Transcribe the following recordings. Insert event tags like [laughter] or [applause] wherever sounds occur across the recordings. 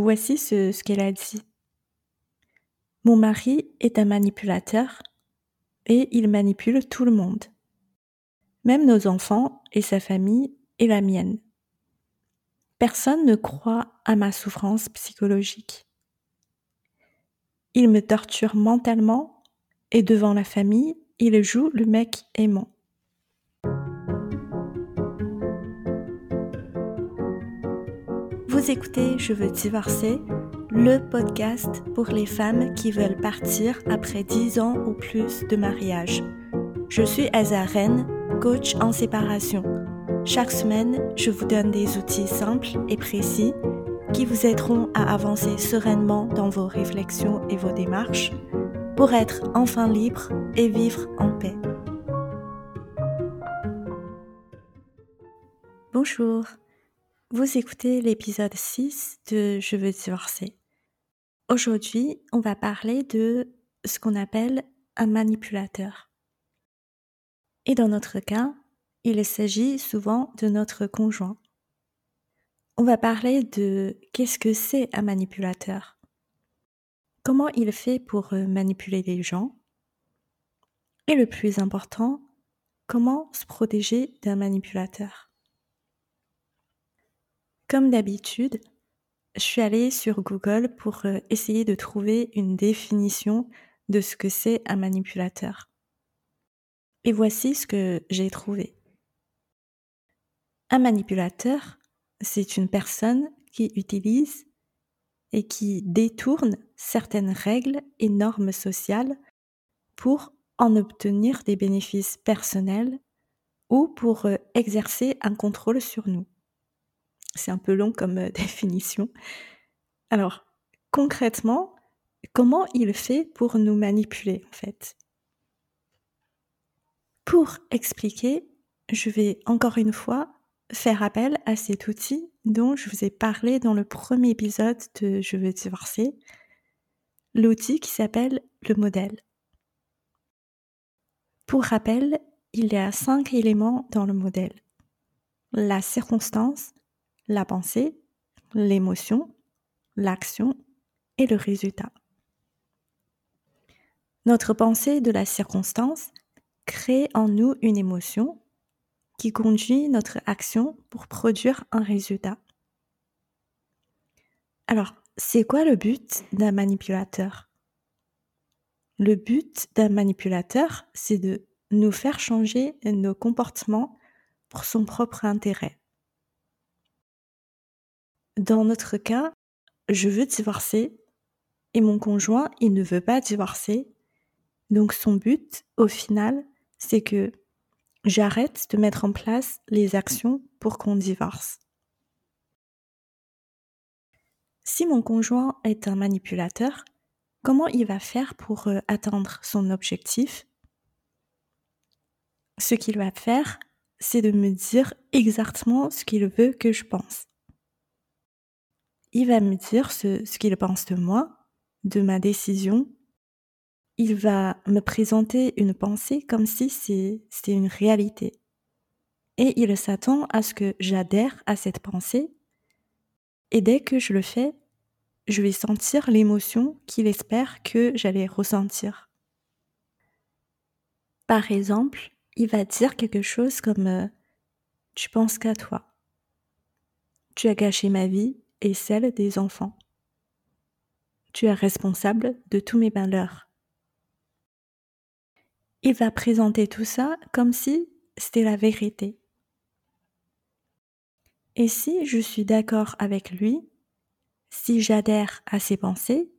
Voici ce, qu'elle a dit. Mon mari est un manipulateur et il manipule tout le monde, même nos enfants et sa famille et la mienne. Personne ne croit à ma souffrance psychologique. Il me torture mentalement et devant la famille, il joue le mec aimant. Vous écoutez Je veux divorcer, le podcast pour les femmes qui veulent partir après 10 ans ou plus de mariage. Je suis Azaren, coach en séparation. Chaque semaine, je vous donne des outils simples et précis qui vous aideront à avancer sereinement dans vos réflexions et vos démarches pour être enfin libre et vivre en paix. Bonjour, vous écoutez l'épisode 6 de Je veux divorcer. Aujourd'hui, on va parler de ce qu'on appelle un manipulateur. Et dans notre cas, il s'agit souvent de notre conjoint. On va parler de qu'est-ce que c'est un manipulateur comment il fait pour euh, manipuler les gens et le plus important, comment se protéger d'un manipulateur. Comme d'habitude, je suis allée sur Google pour euh, essayer de trouver une définition de ce que c'est un manipulateur. Et voici ce que j'ai trouvé. Un manipulateur, c'est une personne qui utilise et qui détourne certaines règles et normes sociales pour en obtenir des bénéfices personnels ou pour euh, exercer un contrôle sur nous. C'est un peu long comme euh, [laughs] définition. Alors, concrètement, comment il fait pour nous manipuler en fait? Pour expliquer, je vais encore une fois faire appel à cet outil dont je vous ai parlé dans le premier épisode de Je veux divorcer, l'outil qui s'appelle le modèle. Pour rappel, il y a cinq éléments dans le modèle. La circonstance, la pensée, l'émotion, l'action et le résultat. Notre pensée de la circonstance crée en nous une émotion qui conduit notre action pour produire un résultat. Alors, c'est quoi le but d'un manipulateur? Le but d'un manipulateur, c'est de nous faire changer nos comportements pour son propre intérêt. Dans notre cas, je veux divorcer et mon conjoint, il ne veut pas divorcer. Donc son but, au final, c'est que J'arrête de mettre en place les actions pour qu'on divorce. Si mon conjoint est un manipulateur, comment il va faire pour euh, atteindre son objectif? Ce qu'il va faire, c'est de me dire exactement ce qu'il veut que je pense. Il va me dire ce, qu'il pense de moi, de ma décision, il va me présenter une pensée comme si c'était une réalité. Et il s'attend à ce que j'adhère à cette pensée. Et dès que je le fais, je vais sentir l'émotion qu'il espère que j'allais ressentir. Par exemple, il va dire quelque chose comme euh, Tu penses qu'à toi. Tu as gâché ma vie et celle des enfants. Tu es responsable de tous mes malheurs il va présenter tout ça comme si c'était la vérité. Et si je suis d'accord avec lui, si j'adhère à ses pensées,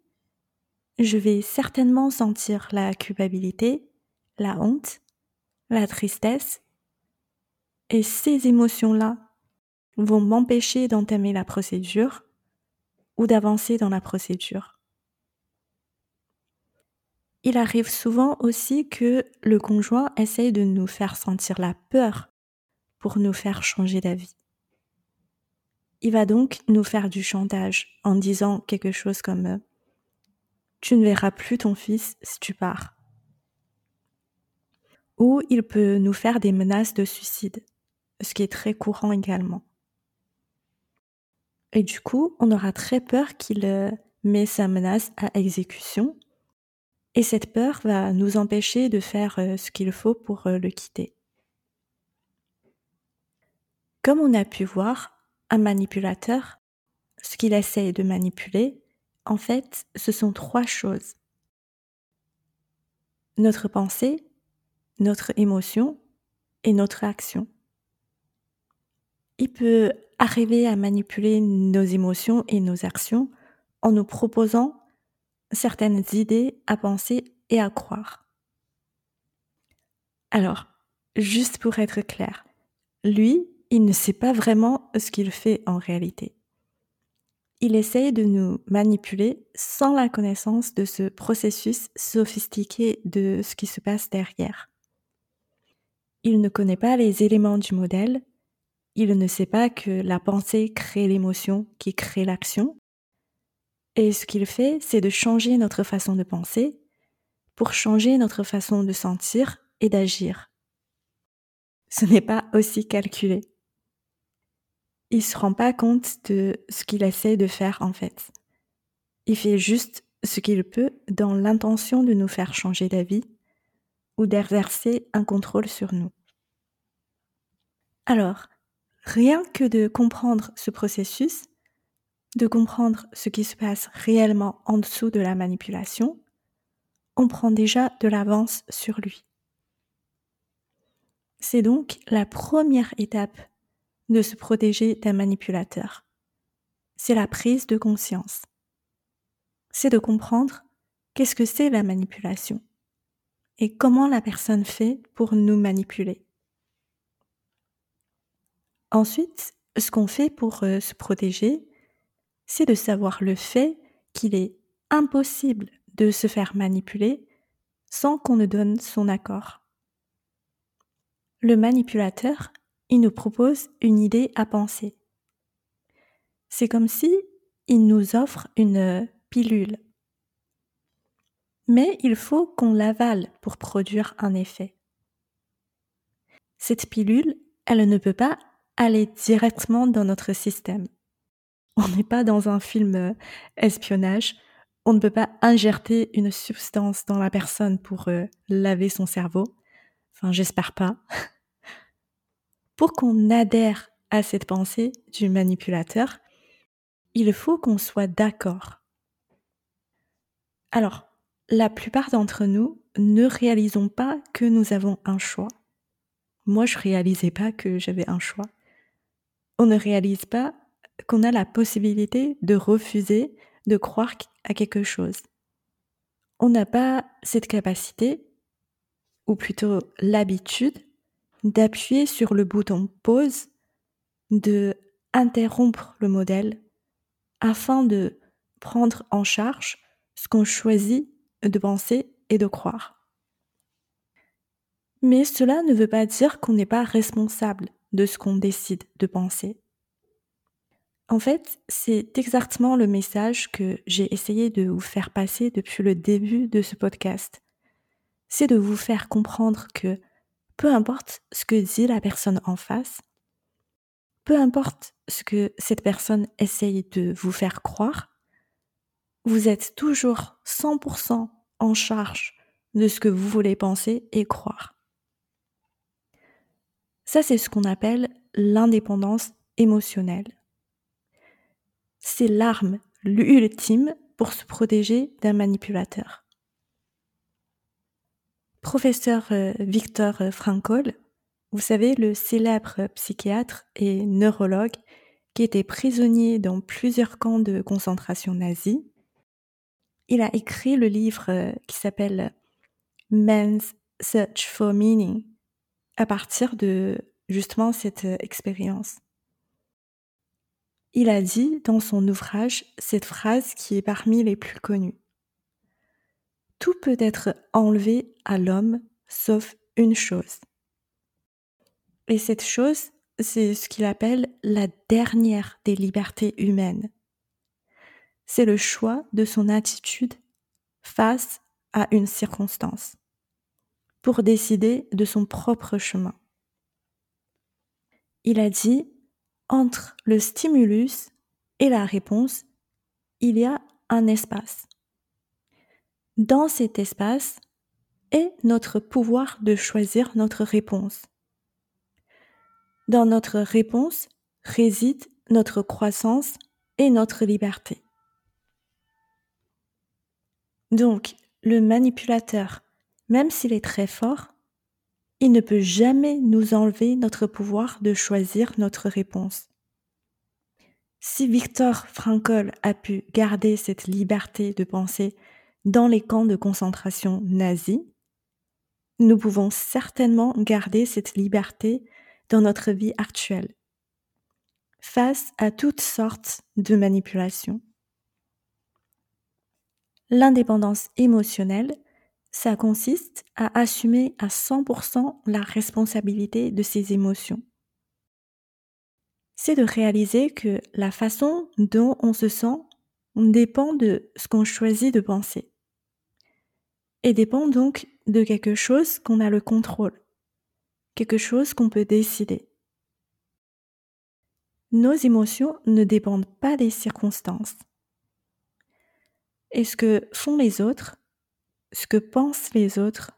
je vais certainement sentir la culpabilité, la honte, la tristesse, et ces émotions-là vont m'empêcher d'entamer la procédure ou d'avancer dans la procédure. Il arrive souvent aussi que le conjoint essaye de nous faire sentir la peur pour nous faire changer d'avis. Il va donc nous faire du chantage en disant quelque chose comme ⁇ Tu ne verras plus ton fils si tu pars ⁇ Ou il peut nous faire des menaces de suicide, ce qui est très courant également. Et du coup, on aura très peur qu'il euh, met sa menace à exécution. Et cette peur va nous empêcher de faire euh, ce qu'il faut pour euh, le quitter. Comme on a pu voir, un manipulateur, ce qu'il essaye de manipuler, en fait, ce sont trois choses. Notre pensée, notre émotion et notre action. Il peut arriver à manipuler nos émotions et nos actions en nous proposant certaines idées à penser et à croire. Alors, juste pour être clair, lui, il ne sait pas vraiment ce qu'il fait en réalité. Il essaye de nous manipuler sans la connaissance de ce processus sophistiqué de ce qui se passe derrière. Il ne connaît pas les éléments du modèle il ne sait pas que la pensée crée l'émotion qui crée l'action. Et ce qu'il fait, c'est de changer notre façon de penser pour changer notre façon de sentir et d'agir. Ce n'est pas aussi calculé. Il se rend pas compte de ce qu'il essaie de faire en fait. Il fait juste ce qu'il peut dans l'intention de nous faire changer d'avis ou d'exercer un contrôle sur nous. Alors, Rien que de comprendre ce processus, de comprendre ce qui se passe réellement en dessous de la manipulation, on prend déjà de l'avance sur lui. C'est donc la première étape de se protéger d'un manipulateur. C'est la prise de conscience. C'est de comprendre qu'est-ce que c'est la manipulation et comment la personne fait pour nous manipuler. Ensuite, ce qu'on fait pour euh, se protéger, c'est de savoir le fait qu'il est impossible de se faire manipuler sans qu'on ne donne son accord. Le manipulateur, il nous propose une idée à penser. C'est comme si il nous offre une euh, pilule. Mais il faut qu'on l'avale pour produire un effet. Cette pilule, elle ne peut pas aller directement dans notre système. On n'est pas dans un film euh, espionnage. On ne peut pas injecter une substance dans la personne pour euh, laver son cerveau. Enfin, j'espère pas. [laughs] pour qu'on adhère à cette pensée du manipulateur, il faut qu'on soit d'accord. Alors, la plupart d'entre nous ne réalisons pas que nous avons un choix. Moi, je réalisais pas que j'avais un choix on ne réalise pas qu'on a la possibilité de refuser de croire à quelque chose. On n'a pas cette capacité, ou plutôt l'habitude, d'appuyer sur le bouton pause, de interrompre le modèle afin de prendre en charge ce qu'on choisit de penser et de croire. Mais cela ne veut pas dire qu'on n'est pas responsable de ce qu'on décide de penser. En fait, c'est exactement le message que j'ai essayé de vous faire passer depuis le début de ce podcast. C'est de vous faire comprendre que peu importe ce que dit la personne en face, peu importe ce que cette personne essaye de vous faire croire, vous êtes toujours 100% en charge de ce que vous voulez penser et croire. Ça, c'est ce qu'on appelle l'indépendance émotionnelle. C'est l'arme ultime pour se protéger d'un manipulateur. Professeur euh, Victor Frankl, vous savez, le célèbre psychiatre et neurologue qui était prisonnier dans plusieurs camps de concentration nazis, il a écrit le livre euh, qui s'appelle Man's Search for Meaning, à partir de justement cette euh, expérience. Il a dit dans son ouvrage cette phrase qui est parmi les plus connues. Tout peut être enlevé à l'homme sauf une chose. Et cette chose, c'est ce qu'il appelle la dernière des libertés humaines. C'est le choix de son attitude face à une circonstance pour décider de son propre chemin. Il a dit entre le stimulus et la réponse, il y a un espace. Dans cet espace est notre pouvoir de choisir notre réponse. Dans notre réponse réside notre croissance et notre liberté. Donc, le manipulateur, même s'il est très fort, il ne peut jamais nous enlever notre pouvoir de choisir notre réponse. Si Victor Frankl a pu garder cette liberté de penser dans les camps de concentration nazis, nous pouvons certainement garder cette liberté dans notre vie actuelle, face à toutes sortes de manipulations. L'indépendance émotionnelle, ça consiste à assumer à 100% la responsabilité de ses émotions. C'est de réaliser que la façon dont on se sent dépend de ce qu'on choisit de penser et dépend donc de quelque chose qu'on a le contrôle quelque chose qu'on peut décider. Nos émotions ne dépendent pas des circonstances. Et ce que font les autres, ce que pensent les autres,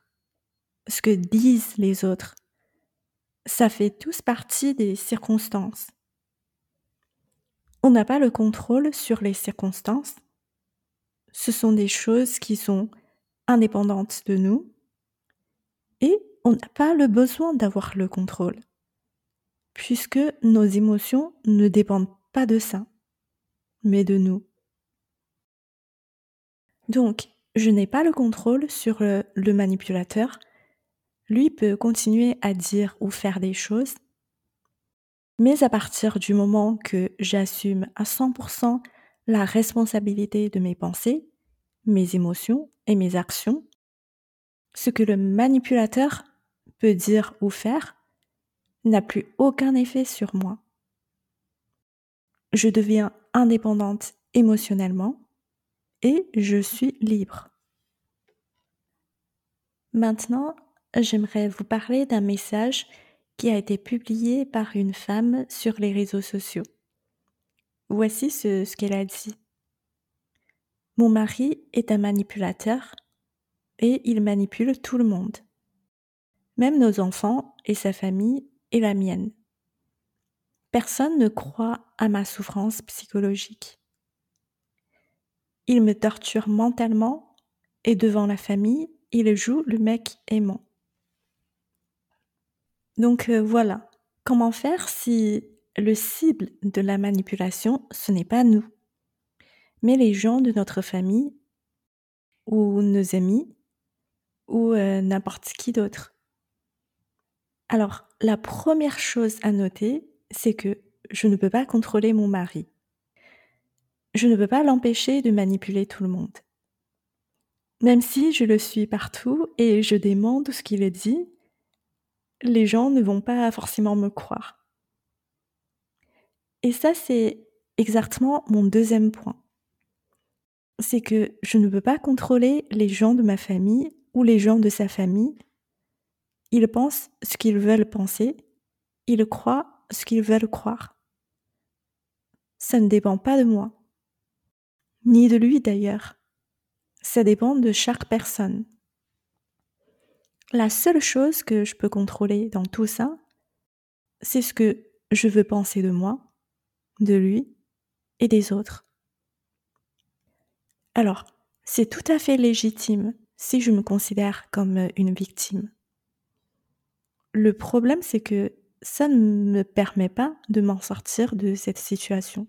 ce que disent les autres, ça fait tous partie des circonstances. On n'a pas le contrôle sur les circonstances. Ce sont des choses qui sont indépendantes de nous et on n'a pas le besoin d'avoir le contrôle, puisque nos émotions ne dépendent pas de ça, mais de nous. Donc, je n'ai pas le contrôle sur le, manipulateur. Lui peut continuer à dire ou faire des choses, mais à partir du moment que j'assume à 100% la responsabilité de mes pensées, mes émotions et mes actions, ce que le manipulateur peut dire ou faire n'a plus aucun effet sur moi. Je deviens indépendante émotionnellement et je suis libre. Maintenant, j'aimerais vous parler d'un message qui a été publié par une femme sur les réseaux sociaux. Voici ce, qu'elle a dit. Mon mari est un manipulateur et il manipule tout le monde même nos enfants et sa famille et la mienne. Personne ne croit à ma souffrance psychologique. Il me torture mentalement et devant la famille, il joue le mec aimant. Donc euh, voilà, comment faire si le cible de la manipulation, ce n'est pas nous, mais les gens de notre famille ou nos amis ou euh, n'importe qui d'autre? Alors, la première chose à noter, c'est que je ne peux pas contrôler mon mari. Je ne peux pas l'empêcher de manipuler tout le monde. Même si je le suis partout et je demande ce qu'il dit, les gens ne vont pas forcément me croire. Et ça, c'est exactement mon deuxième point. C'est que je ne peux pas contrôler les gens de ma famille ou les gens de sa famille ils pensent ce qu'ils veulent penser, ils croient ce qu'ils veulent croire. Ça ne dépend pas de moi, ni de lui d'ailleurs. Ça dépend de chaque personne. La seule chose que je peux contrôler dans tout ça, c'est ce que je veux penser de moi, de lui et des autres. Alors, c'est tout à fait légitime si je me considère comme une victime. Le problème, c'est que ça ne me permet pas de m'en sortir de cette situation.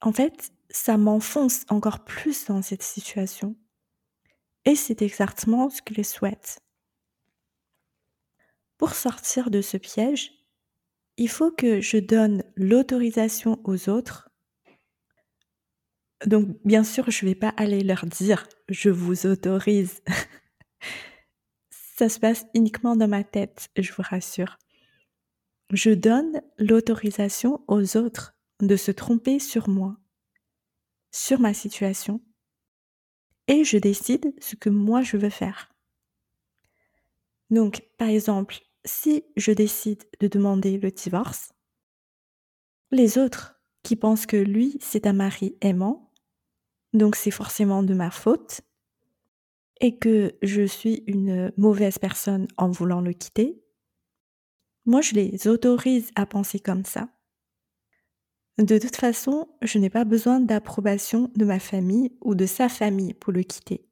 En fait, ça m'enfonce encore plus dans cette situation. Et c'est exactement ce que je souhaite. Pour sortir de ce piège, il faut que je donne l'autorisation aux autres. Donc, bien sûr, je ne vais pas aller leur dire je vous autorise ça se passe uniquement dans ma tête, je vous rassure. Je donne l'autorisation aux autres de se tromper sur moi, sur ma situation, et je décide ce que moi je veux faire. Donc, par exemple, si je décide de demander le divorce, les autres qui pense que lui, c'est un mari aimant, donc c'est forcément de ma faute, et que je suis une mauvaise personne en voulant le quitter, moi je les autorise à penser comme ça. De toute façon, je n'ai pas besoin d'approbation de ma famille ou de sa famille pour le quitter.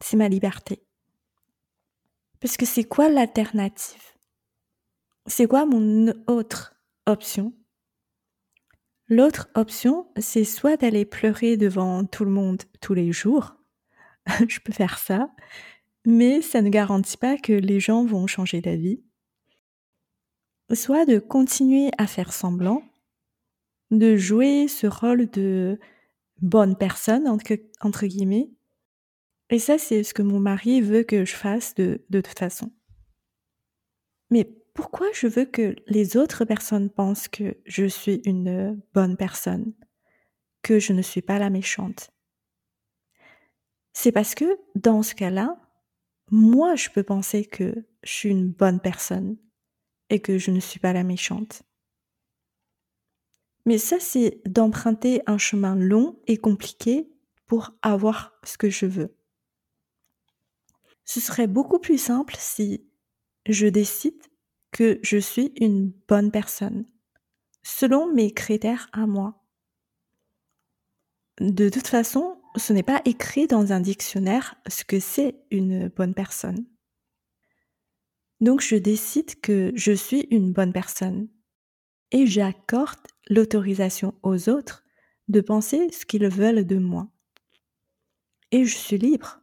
C'est ma liberté. Parce que c'est quoi l'alternative? C'est quoi mon autre option? L'autre option, c'est soit d'aller pleurer devant tout le monde tous les jours. [laughs] je peux faire ça, mais ça ne garantit pas que les gens vont changer d'avis. Soit de continuer à faire semblant de jouer ce rôle de bonne personne, entre, guillemets. Et ça, c'est ce que mon mari veut que je fasse de, de toute façon. Mais pourquoi je veux que les autres personnes pensent que je suis une bonne personne, que je ne suis pas la méchante? C'est parce que dans ce cas-là, moi, je peux penser que je suis une bonne personne et que je ne suis pas la méchante. Mais ça, c'est d'emprunter un chemin long et compliqué pour avoir ce que je veux. Ce serait beaucoup plus simple si je décide que je suis une bonne personne, selon mes critères à moi. De toute façon, ce n'est pas écrit dans un dictionnaire ce que c'est une bonne personne. Donc je décide que je suis une bonne personne et j'accorde l'autorisation aux autres de penser ce qu'ils veulent de moi. Et je suis libre.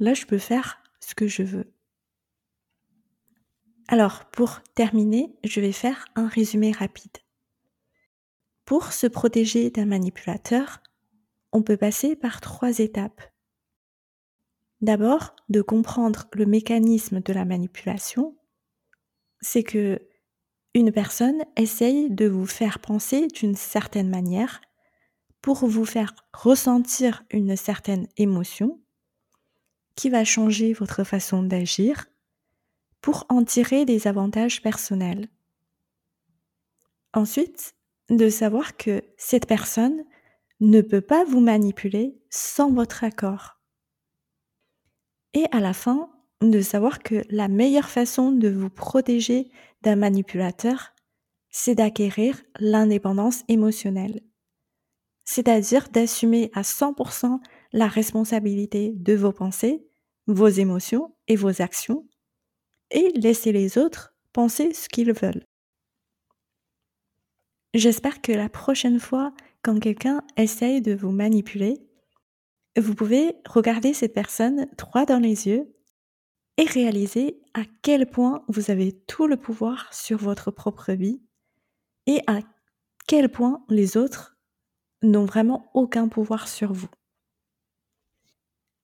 Là, je peux faire ce que je veux. Alors, pour terminer, je vais faire un résumé rapide. Pour se protéger d'un manipulateur, on peut passer par trois étapes. D'abord, de comprendre le mécanisme de la manipulation. C'est que une personne essaye de vous faire penser d'une certaine manière pour vous faire ressentir une certaine émotion qui va changer votre façon d'agir pour en tirer des avantages personnels. Ensuite, de savoir que cette personne ne peut pas vous manipuler sans votre accord. Et à la fin, de savoir que la meilleure façon de vous protéger d'un manipulateur, c'est d'acquérir l'indépendance émotionnelle. C'est-à-dire d'assumer à 100% la responsabilité de vos pensées, vos émotions et vos actions, et laisser les autres penser ce qu'ils veulent. J'espère que la prochaine fois, quand quelqu'un essaye de vous manipuler, vous pouvez regarder cette personne droit dans les yeux et réaliser à quel point vous avez tout le pouvoir sur votre propre vie et à quel point les autres n'ont vraiment aucun pouvoir sur vous.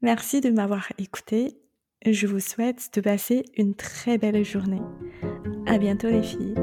Merci de m'avoir écouté. Je vous souhaite de passer une très belle journée. À bientôt les filles.